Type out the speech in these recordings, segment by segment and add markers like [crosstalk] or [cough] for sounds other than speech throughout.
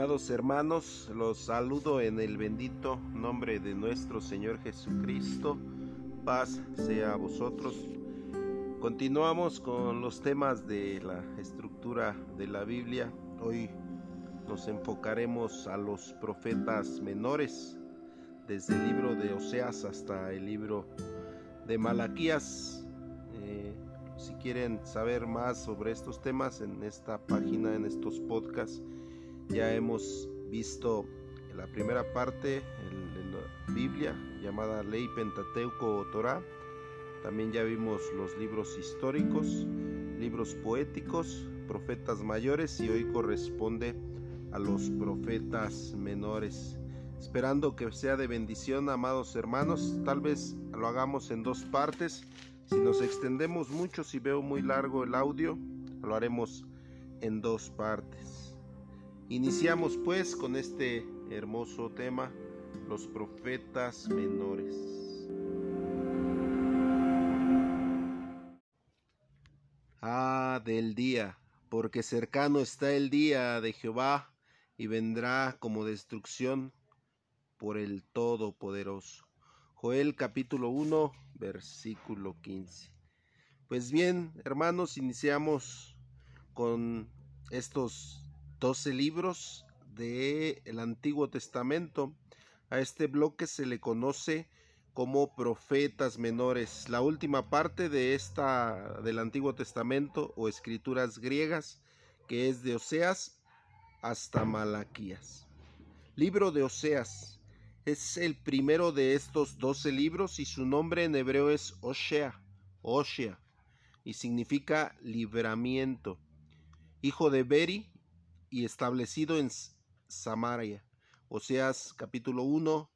Amados hermanos, los saludo en el bendito nombre de nuestro Señor Jesucristo. Paz sea a vosotros. Continuamos con los temas de la estructura de la Biblia. Hoy nos enfocaremos a los profetas menores, desde el libro de Oseas hasta el libro de Malaquías. Eh, si quieren saber más sobre estos temas en esta página, en estos podcasts, ya hemos visto la primera parte de la Biblia llamada Ley Pentateuco o Torah. También ya vimos los libros históricos, libros poéticos, profetas mayores y hoy corresponde a los profetas menores. Esperando que sea de bendición, amados hermanos, tal vez lo hagamos en dos partes. Si nos extendemos mucho, si veo muy largo el audio, lo haremos en dos partes. Iniciamos pues con este hermoso tema, los profetas menores. Ah, del día, porque cercano está el día de Jehová y vendrá como destrucción por el Todopoderoso. Joel capítulo 1, versículo 15. Pues bien, hermanos, iniciamos con estos 12 libros del Antiguo Testamento. A este bloque se le conoce como profetas menores. La última parte de esta del Antiguo Testamento o escrituras griegas, que es de Oseas hasta Malaquías. Libro de Oseas es el primero de estos 12 libros y su nombre en hebreo es Oshea, Oshea, y significa libramiento. Hijo de Beri, y establecido en Samaria. Oseas capítulo 1,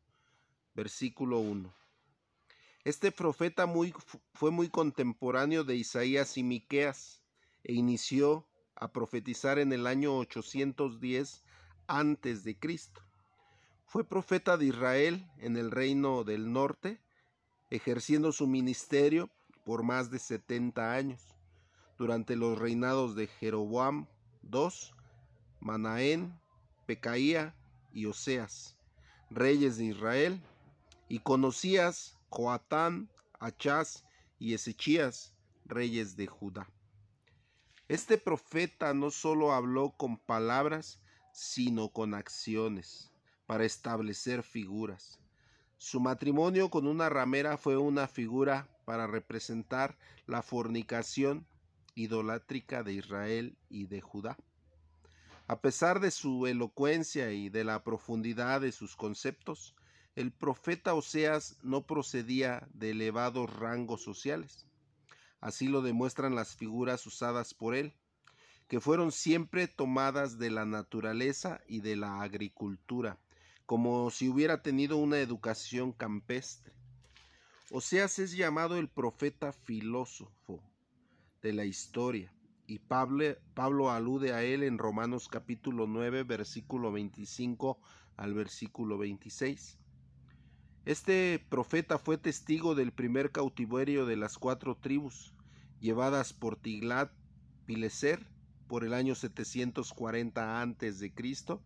versículo 1. Este profeta muy, fue muy contemporáneo de Isaías y Miqueas e inició a profetizar en el año 810 antes de Cristo. Fue profeta de Israel en el reino del norte, ejerciendo su ministerio por más de 70 años, durante los reinados de Jeroboam II Manaén, Pecaía y Oseas, reyes de Israel, y conocías Joatán, Achaz y Ezechías, reyes de Judá. Este profeta no solo habló con palabras, sino con acciones, para establecer figuras. Su matrimonio con una ramera fue una figura para representar la fornicación idolátrica de Israel y de Judá. A pesar de su elocuencia y de la profundidad de sus conceptos, el profeta Oseas no procedía de elevados rangos sociales. Así lo demuestran las figuras usadas por él, que fueron siempre tomadas de la naturaleza y de la agricultura, como si hubiera tenido una educación campestre. Oseas es llamado el profeta filósofo de la historia y Pablo, alude a él en Romanos capítulo 9, versículo 25 al versículo 26. Este profeta fue testigo del primer cautiverio de las cuatro tribus, llevadas por Tiglat Pileser por el año 740 antes de Cristo,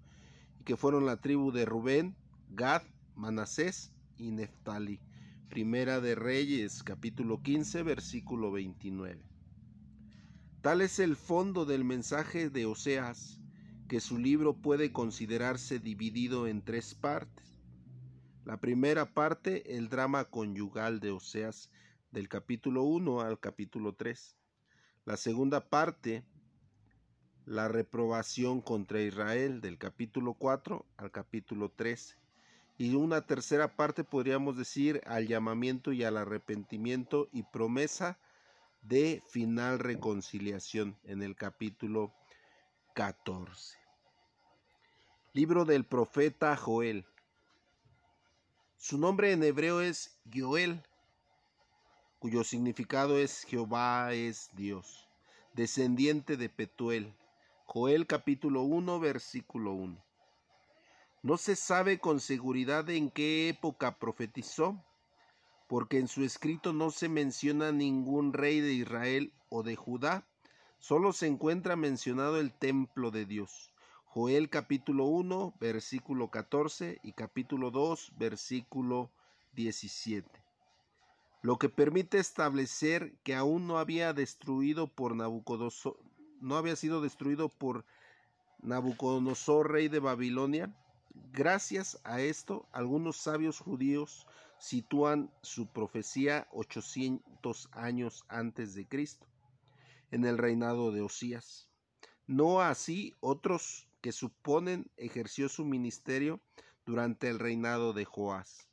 y que fueron la tribu de Rubén, Gad, Manasés y Neftali. Primera de Reyes, capítulo 15, versículo 29. Tal es el fondo del mensaje de Oseas, que su libro puede considerarse dividido en tres partes. La primera parte, el drama conyugal de Oseas, del capítulo 1 al capítulo 3. La segunda parte, la reprobación contra Israel, del capítulo 4 al capítulo 13. Y una tercera parte, podríamos decir, al llamamiento y al arrepentimiento y promesa de final reconciliación en el capítulo 14. Libro del profeta Joel. Su nombre en hebreo es Joel, cuyo significado es Jehová es Dios, descendiente de Petuel. Joel capítulo 1 versículo 1. No se sabe con seguridad en qué época profetizó, porque en su escrito no se menciona ningún rey de Israel o de Judá, solo se encuentra mencionado el templo de Dios. Joel capítulo 1, versículo 14 y capítulo 2, versículo 17. Lo que permite establecer que aún no había destruido por Nabucodonosor, no había sido destruido por Nabucodonosor, rey de Babilonia. Gracias a esto, algunos sabios judíos sitúan su profecía 800 años antes de Cristo, en el reinado de Osías. No así otros que suponen ejerció su ministerio durante el reinado de Joás.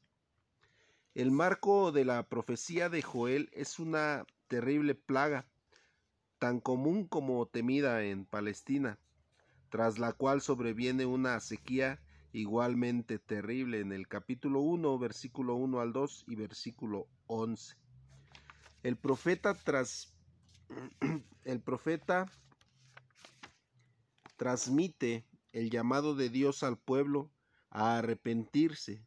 El marco de la profecía de Joel es una terrible plaga, tan común como temida en Palestina, tras la cual sobreviene una sequía igualmente terrible en el capítulo 1, versículo 1 al 2 y versículo 11. El profeta tras [clears throat] el profeta transmite el llamado de Dios al pueblo a arrepentirse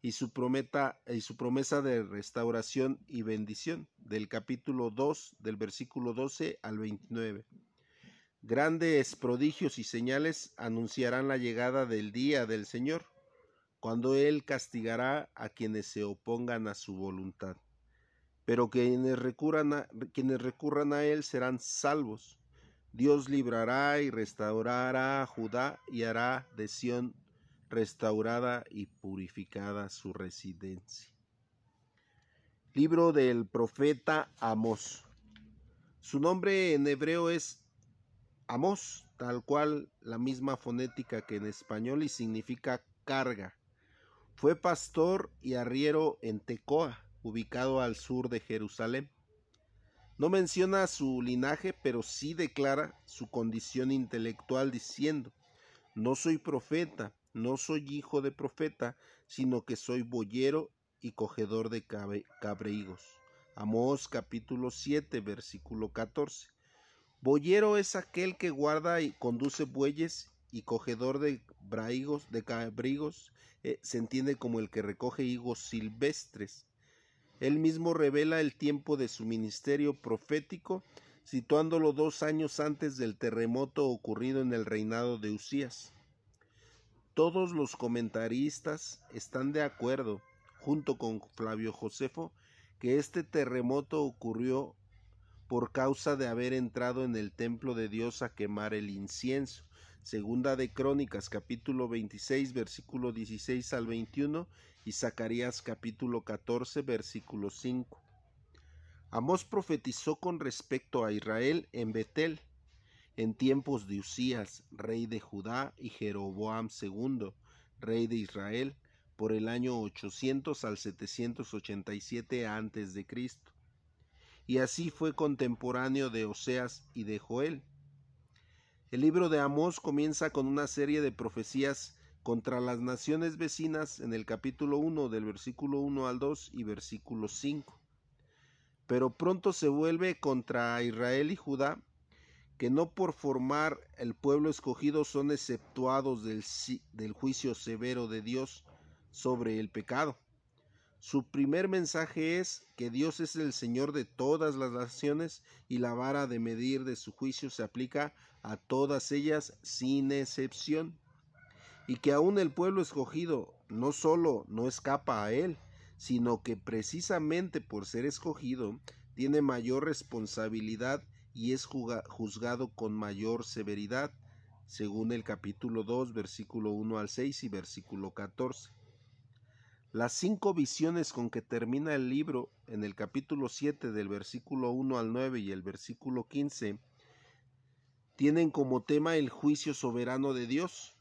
y su, prometa, y su promesa de restauración y bendición del capítulo 2 del versículo 12 al 29. Grandes prodigios y señales anunciarán la llegada del día del Señor, cuando Él castigará a quienes se opongan a su voluntad. Pero quienes recurran a, quienes recurran a Él serán salvos. Dios librará y restaurará a Judá y hará de Sión restaurada y purificada su residencia. Libro del profeta Amos. Su nombre en hebreo es Amos, tal cual la misma fonética que en español y significa carga. Fue pastor y arriero en Tecoa, ubicado al sur de Jerusalén. No menciona su linaje, pero sí declara su condición intelectual diciendo, no soy profeta, no soy hijo de profeta, sino que soy boyero y cogedor de cabreigos. Amós capítulo 7, versículo 14. Boyero es aquel que guarda y conduce bueyes y cogedor de braigos, de cabrigos, eh, se entiende como el que recoge higos silvestres. Él mismo revela el tiempo de su ministerio profético, situándolo dos años antes del terremoto ocurrido en el reinado de Usías. Todos los comentaristas están de acuerdo, junto con Flavio Josefo, que este terremoto ocurrió por causa de haber entrado en el templo de Dios a quemar el incienso. Segunda de Crónicas capítulo 26 versículo 16 al 21 y Zacarías capítulo 14 versículo 5. Amós profetizó con respecto a Israel en Betel en tiempos de Usías, rey de Judá, y Jeroboam II, rey de Israel, por el año 800 al 787 antes de Cristo y así fue contemporáneo de Oseas y de Joel. El libro de Amós comienza con una serie de profecías contra las naciones vecinas en el capítulo 1 del versículo 1 al 2 y versículo 5. Pero pronto se vuelve contra Israel y Judá, que no por formar el pueblo escogido son exceptuados del, del juicio severo de Dios sobre el pecado. Su primer mensaje es que Dios es el Señor de todas las naciones y la vara de medir de su juicio se aplica a todas ellas sin excepción. Y que aún el pueblo escogido no solo no escapa a él, sino que precisamente por ser escogido tiene mayor responsabilidad y es juzgado con mayor severidad, según el capítulo 2, versículo 1 al 6 y versículo 14. Las cinco visiones con que termina el libro en el capítulo 7 del versículo 1 al 9 y el versículo 15 tienen como tema el juicio soberano de Dios,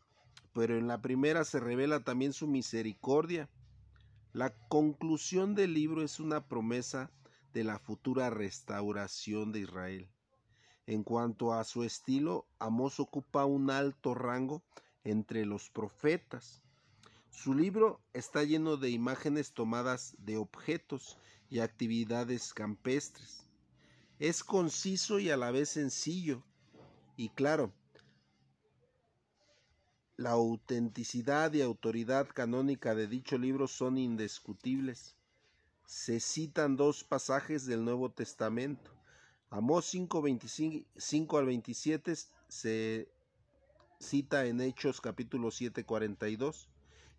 pero en la primera se revela también su misericordia. La conclusión del libro es una promesa de la futura restauración de Israel. En cuanto a su estilo, Amós ocupa un alto rango entre los profetas su libro está lleno de imágenes tomadas de objetos y actividades campestres. Es conciso y a la vez sencillo. Y claro, la autenticidad y autoridad canónica de dicho libro son indiscutibles. Se citan dos pasajes del Nuevo Testamento. Amós 5, 25 al 27 se cita en Hechos capítulo 7, 42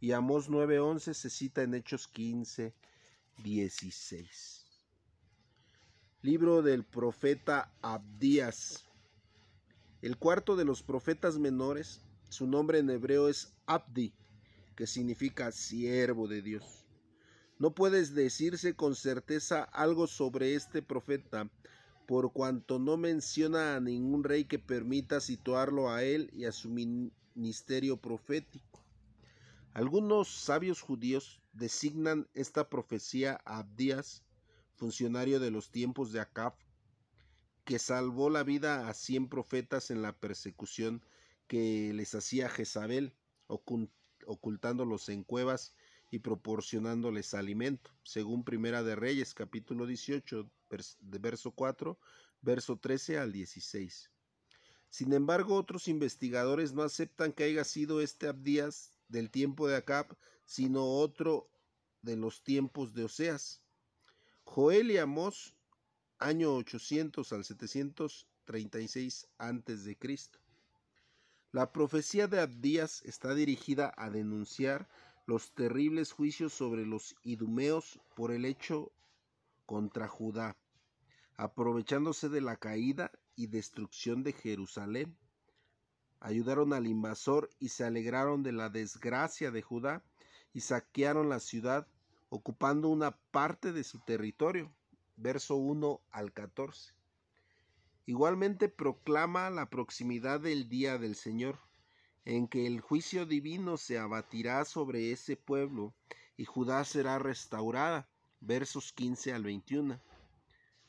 y Amós 9, 11 se cita en Hechos 15, 16. Libro del profeta Abdías. El cuarto de los profetas menores, su nombre en hebreo es Abdi, que significa siervo de Dios. No puedes decirse con certeza algo sobre este profeta, por cuanto no menciona a ningún rey que permita situarlo a él y a su ministerio profético. Algunos sabios judíos designan esta profecía a Abdías, funcionario de los tiempos de Acab, que salvó la vida a cien profetas en la persecución que les hacía Jezabel, ocultándolos en cuevas y proporcionándoles alimento, según Primera de Reyes, capítulo 18, de verso 4, verso 13 al 16. Sin embargo, otros investigadores no aceptan que haya sido este Abdías del tiempo de Acab, sino otro de los tiempos de Oseas. Joel y Amós, año 800 al 736 antes de Cristo. La profecía de Abdías está dirigida a denunciar los terribles juicios sobre los idumeos por el hecho contra Judá, aprovechándose de la caída y destrucción de Jerusalén. Ayudaron al invasor y se alegraron de la desgracia de Judá y saquearon la ciudad, ocupando una parte de su territorio. Verso 1 al 14. Igualmente proclama la proximidad del día del Señor en que el juicio divino se abatirá sobre ese pueblo y Judá será restaurada. Versos 15 al 21.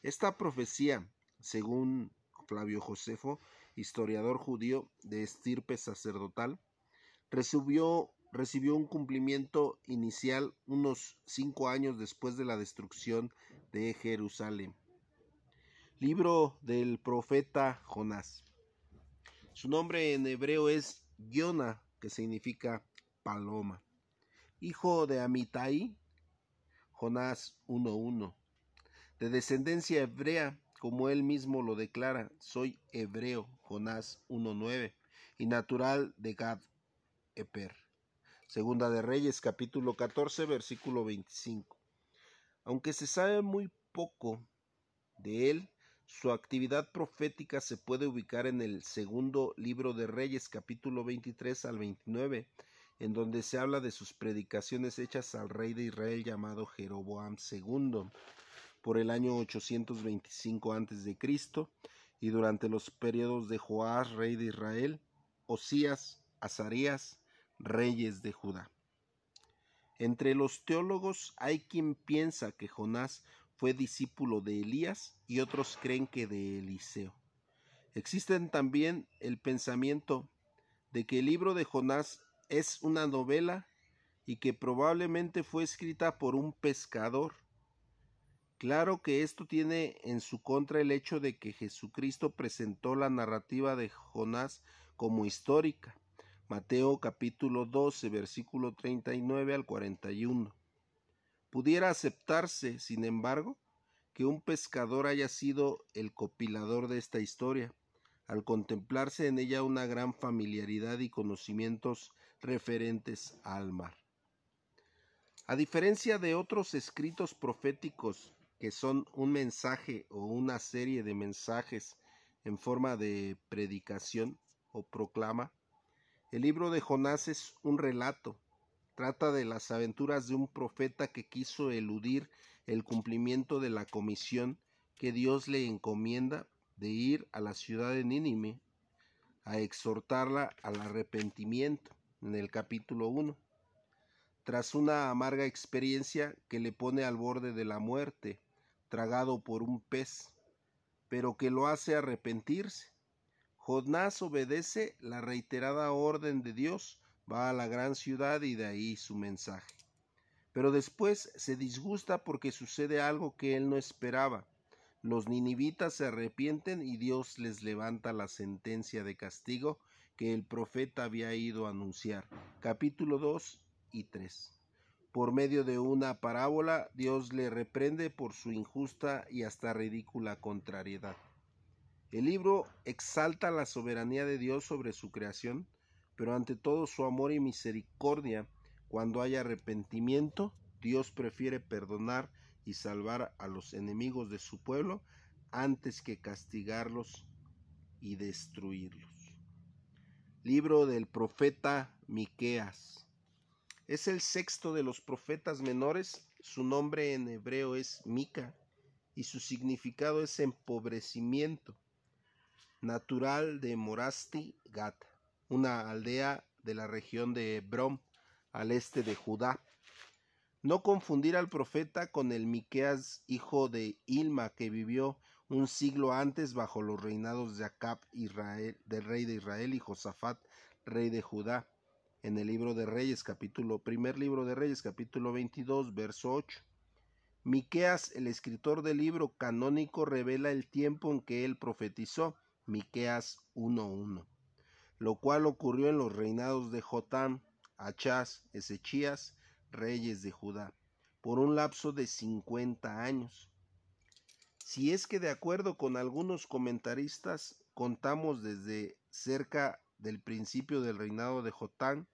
Esta profecía, según Flavio Josefo, historiador judío de estirpe sacerdotal, recibió, recibió un cumplimiento inicial unos cinco años después de la destrucción de Jerusalén. Libro del profeta Jonás. Su nombre en hebreo es Yona, que significa paloma. Hijo de Amitai, Jonás 1.1. De descendencia hebrea, como él mismo lo declara, soy hebreo, Jonás 1.9, y natural de Gad Eper. Segunda de Reyes, capítulo 14, versículo 25. Aunque se sabe muy poco de él, su actividad profética se puede ubicar en el segundo libro de Reyes, capítulo 23 al 29, en donde se habla de sus predicaciones hechas al rey de Israel llamado Jeroboam II por el año 825 a.C. y durante los periodos de Joás, rey de Israel, Osías, Azarías, reyes de Judá. Entre los teólogos hay quien piensa que Jonás fue discípulo de Elías y otros creen que de Eliseo. Existen también el pensamiento de que el libro de Jonás es una novela y que probablemente fue escrita por un pescador. Claro que esto tiene en su contra el hecho de que Jesucristo presentó la narrativa de Jonás como histórica. Mateo capítulo 12 versículo 39 al 41. Pudiera aceptarse, sin embargo, que un pescador haya sido el copilador de esta historia, al contemplarse en ella una gran familiaridad y conocimientos referentes al mar. A diferencia de otros escritos proféticos que son un mensaje o una serie de mensajes en forma de predicación o proclama, el libro de Jonás es un relato Trata de las aventuras de un profeta que quiso eludir el cumplimiento de la comisión que Dios le encomienda de ir a la ciudad de Nínive a exhortarla al arrepentimiento en el capítulo 1. Tras una amarga experiencia que le pone al borde de la muerte, tragado por un pez, pero que lo hace arrepentirse. Jonás obedece la reiterada orden de Dios va a la gran ciudad y de ahí su mensaje. Pero después se disgusta porque sucede algo que él no esperaba. Los ninivitas se arrepienten y Dios les levanta la sentencia de castigo que el profeta había ido a anunciar. Capítulo 2 y 3. Por medio de una parábola, Dios le reprende por su injusta y hasta ridícula contrariedad. El libro exalta la soberanía de Dios sobre su creación, pero ante todo su amor y misericordia, cuando hay arrepentimiento, Dios prefiere perdonar y salvar a los enemigos de su pueblo antes que castigarlos y destruirlos. Libro del profeta Miqueas. Es el sexto de los profetas menores, su nombre en hebreo es Mica y su significado es empobrecimiento. Natural de Morasti Gat, una aldea de la región de Brom, al este de Judá. No confundir al profeta con el Miqueas, hijo de Ilma, que vivió un siglo antes bajo los reinados de Acab, Israel, del rey de Israel, y Josafat, rey de Judá, en el libro de Reyes, capítulo, primer libro de Reyes, capítulo 22, verso 8. Miqueas, el escritor del libro canónico, revela el tiempo en que él profetizó, Miqueas 1.1, lo cual ocurrió en los reinados de Jotam, Achaz, Ezechías, reyes de Judá, por un lapso de 50 años. Si es que de acuerdo con algunos comentaristas contamos desde cerca del principio del reinado de Jotán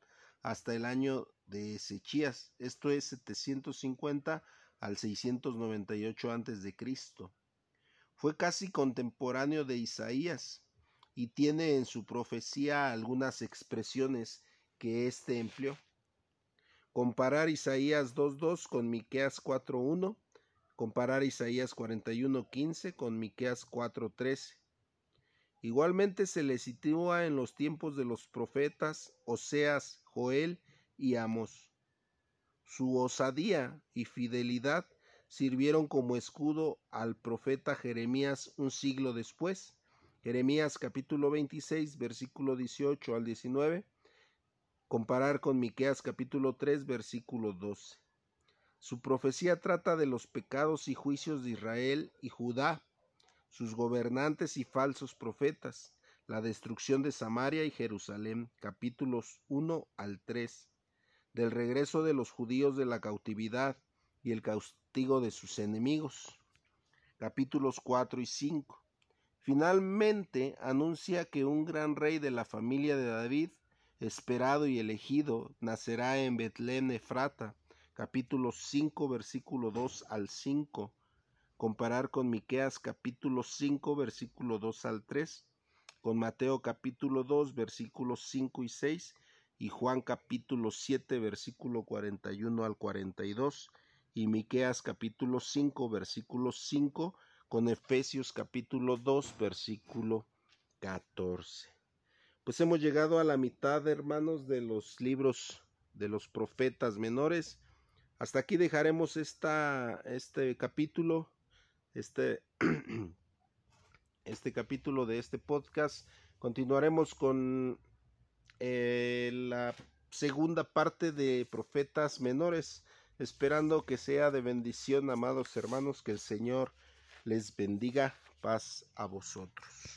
hasta el año de Ezechías, esto es 750 al 698 antes de Cristo. Fue casi contemporáneo de Isaías y tiene en su profecía algunas expresiones que éste empleó. Comparar Isaías 2.2 con Miqueas 4.1, comparar Isaías 41.15 con Miqueas 4.13. Igualmente se le sitúa en los tiempos de los profetas Oseas, Joel y Amos. Su osadía y fidelidad sirvieron como escudo al profeta Jeremías un siglo después. Jeremías capítulo 26, versículo 18 al 19 comparar con Miqueas capítulo 3 versículo 12. Su profecía trata de los pecados y juicios de Israel y Judá, sus gobernantes y falsos profetas, la destrucción de Samaria y Jerusalén, capítulos 1 al 3, del regreso de los judíos de la cautividad y el castigo de sus enemigos, capítulos 4 y 5. Finalmente anuncia que un gran rey de la familia de David esperado y elegido, nacerá en Betlén Efrata, capítulo 5, versículo 2 al 5. Comparar con Miqueas capítulo 5, versículo 2 al 3, con Mateo capítulo 2, versículos 5 y 6, y Juan capítulo 7, versículo 41 al 42, y Miqueas capítulo 5, versículo 5, con Efesios capítulo 2, versículo 14 pues hemos llegado a la mitad, hermanos, de los libros de los profetas menores. Hasta aquí dejaremos esta, este capítulo, este, [clears throat] este capítulo de este podcast. Continuaremos con eh, la segunda parte de profetas menores, esperando que sea de bendición, amados hermanos, que el Señor les bendiga. Paz a vosotros.